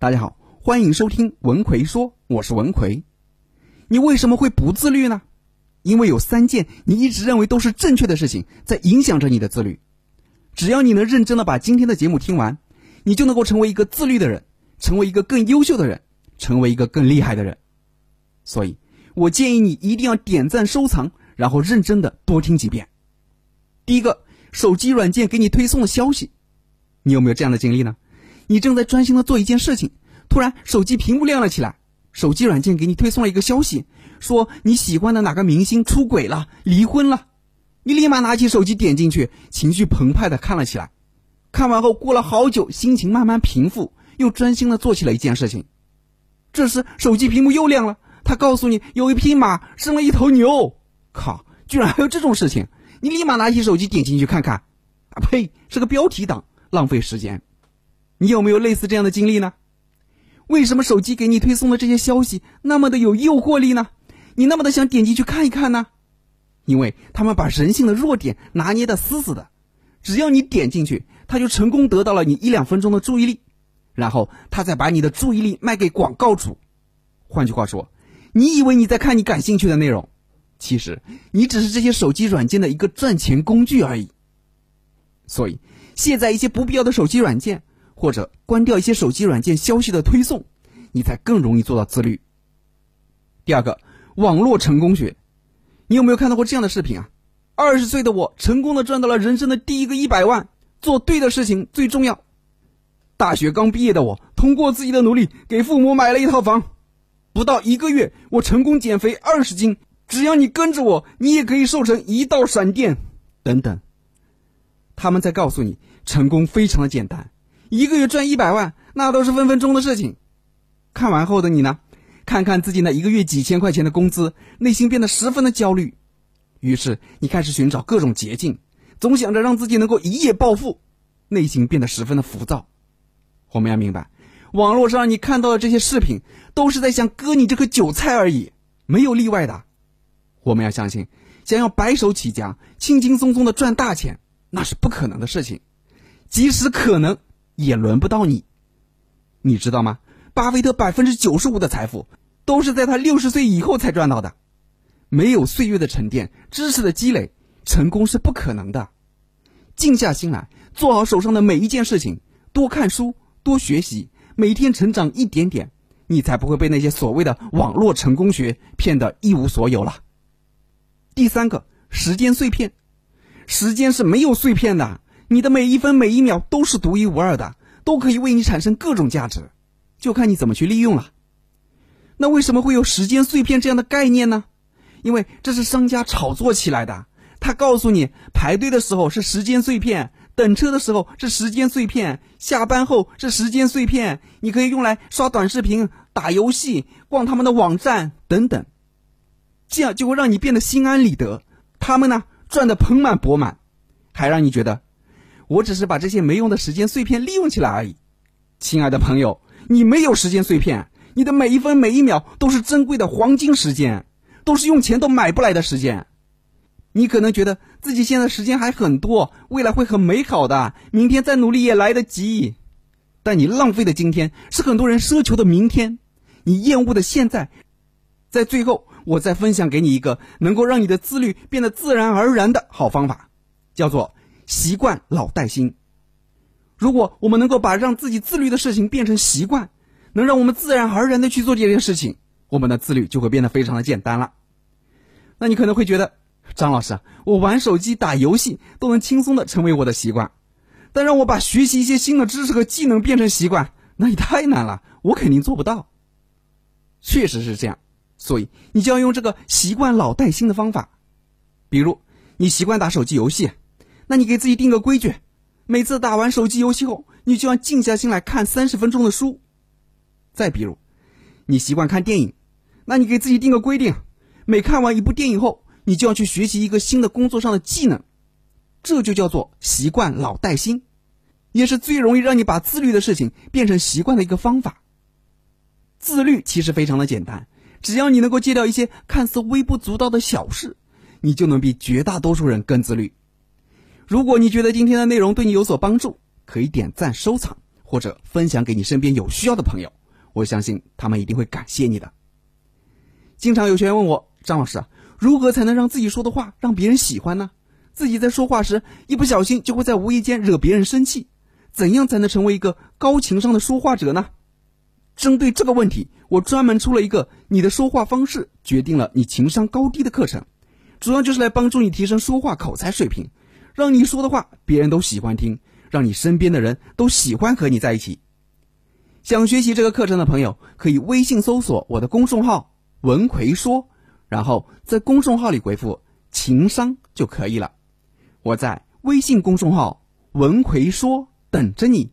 大家好，欢迎收听文奎说，我是文奎。你为什么会不自律呢？因为有三件你一直认为都是正确的事情在影响着你的自律。只要你能认真的把今天的节目听完，你就能够成为一个自律的人，成为一个更优秀的人，成为一个更厉害的人。所以，我建议你一定要点赞收藏，然后认真的多听几遍。第一个，手机软件给你推送的消息，你有没有这样的经历呢？你正在专心的做一件事情，突然手机屏幕亮了起来，手机软件给你推送了一个消息，说你喜欢的哪个明星出轨了，离婚了。你立马拿起手机点进去，情绪澎湃的看了起来。看完后过了好久，心情慢慢平复，又专心的做起了一件事情。这时手机屏幕又亮了，他告诉你有一匹马生了一头牛。靠，居然还有这种事情！你立马拿起手机点进去看看。啊呸，是个标题党，浪费时间。你有没有类似这样的经历呢？为什么手机给你推送的这些消息那么的有诱惑力呢？你那么的想点进去看一看呢？因为他们把人性的弱点拿捏的死死的，只要你点进去，他就成功得到了你一两分钟的注意力，然后他再把你的注意力卖给广告主。换句话说，你以为你在看你感兴趣的内容，其实你只是这些手机软件的一个赚钱工具而已。所以，卸载一些不必要的手机软件，或者关掉一些手机软件消息的推送，你才更容易做到自律。第二个，网络成功学。你有没有看到过这样的视频啊？二十岁的我成功的赚到了人生的第一个一百万，做对的事情最重要。大学刚毕业的我，通过自己的努力给父母买了一套房。不到一个月，我成功减肥二十斤。只要你跟着我，你也可以瘦成一道闪电。等等，他们在告诉你，成功非常的简单，一个月赚一百万，那都是分分钟的事情。看完后的你呢？看看自己那一个月几千块钱的工资，内心变得十分的焦虑。于是你开始寻找各种捷径，总想着让自己能够一夜暴富，内心变得十分的浮躁。我们要明白，网络上你看到的这些视频，都是在想割你这颗韭菜而已，没有例外的。我们要相信，想要白手起家、轻轻松松的赚大钱，那是不可能的事情。即使可能，也轮不到你。你知道吗？巴菲特百分之九十五的财富。都是在他六十岁以后才赚到的，没有岁月的沉淀、知识的积累，成功是不可能的。静下心来，做好手上的每一件事情，多看书，多学习，每天成长一点点，你才不会被那些所谓的网络成功学骗得一无所有了。第三个，时间碎片，时间是没有碎片的，你的每一分每一秒都是独一无二的，都可以为你产生各种价值，就看你怎么去利用了。那为什么会有时间碎片这样的概念呢？因为这是商家炒作起来的。他告诉你，排队的时候是时间碎片，等车的时候是时间碎片，下班后是时间碎片，你可以用来刷短视频、打游戏、逛他们的网站等等，这样就会让你变得心安理得。他们呢赚得盆满钵满，还让你觉得我只是把这些没用的时间碎片利用起来而已。亲爱的朋友，你没有时间碎片。你的每一分每一秒都是珍贵的黄金时间，都是用钱都买不来的时间。你可能觉得自己现在时间还很多，未来会很美好的，明天再努力也来得及。但你浪费的今天是很多人奢求的明天，你厌恶的现在。在最后，我再分享给你一个能够让你的自律变得自然而然的好方法，叫做习惯老带新。如果我们能够把让自己自律的事情变成习惯。能让我们自然而然的去做这件事情，我们的自律就会变得非常的简单了。那你可能会觉得，张老师，我玩手机、打游戏都能轻松的成为我的习惯，但让我把学习一些新的知识和技能变成习惯，那也太难了，我肯定做不到。确实是这样，所以你就要用这个习惯老带新的方法。比如，你习惯打手机游戏，那你给自己定个规矩，每次打完手机游戏后，你就要静下心来看三十分钟的书。再比如，你习惯看电影，那你给自己定个规定，每看完一部电影后，你就要去学习一个新的工作上的技能，这就叫做习惯老带新，也是最容易让你把自律的事情变成习惯的一个方法。自律其实非常的简单，只要你能够戒掉一些看似微不足道的小事，你就能比绝大多数人更自律。如果你觉得今天的内容对你有所帮助，可以点赞收藏。或者分享给你身边有需要的朋友，我相信他们一定会感谢你的。经常有学员问我，张老师啊，如何才能让自己说的话让别人喜欢呢？自己在说话时一不小心就会在无意间惹别人生气，怎样才能成为一个高情商的说话者呢？针对这个问题，我专门出了一个“你的说话方式决定了你情商高低”的课程，主要就是来帮助你提升说话口才水平，让你说的话别人都喜欢听，让你身边的人都喜欢和你在一起。想学习这个课程的朋友，可以微信搜索我的公众号“文奎说”，然后在公众号里回复“情商”就可以了。我在微信公众号“文奎说”等着你。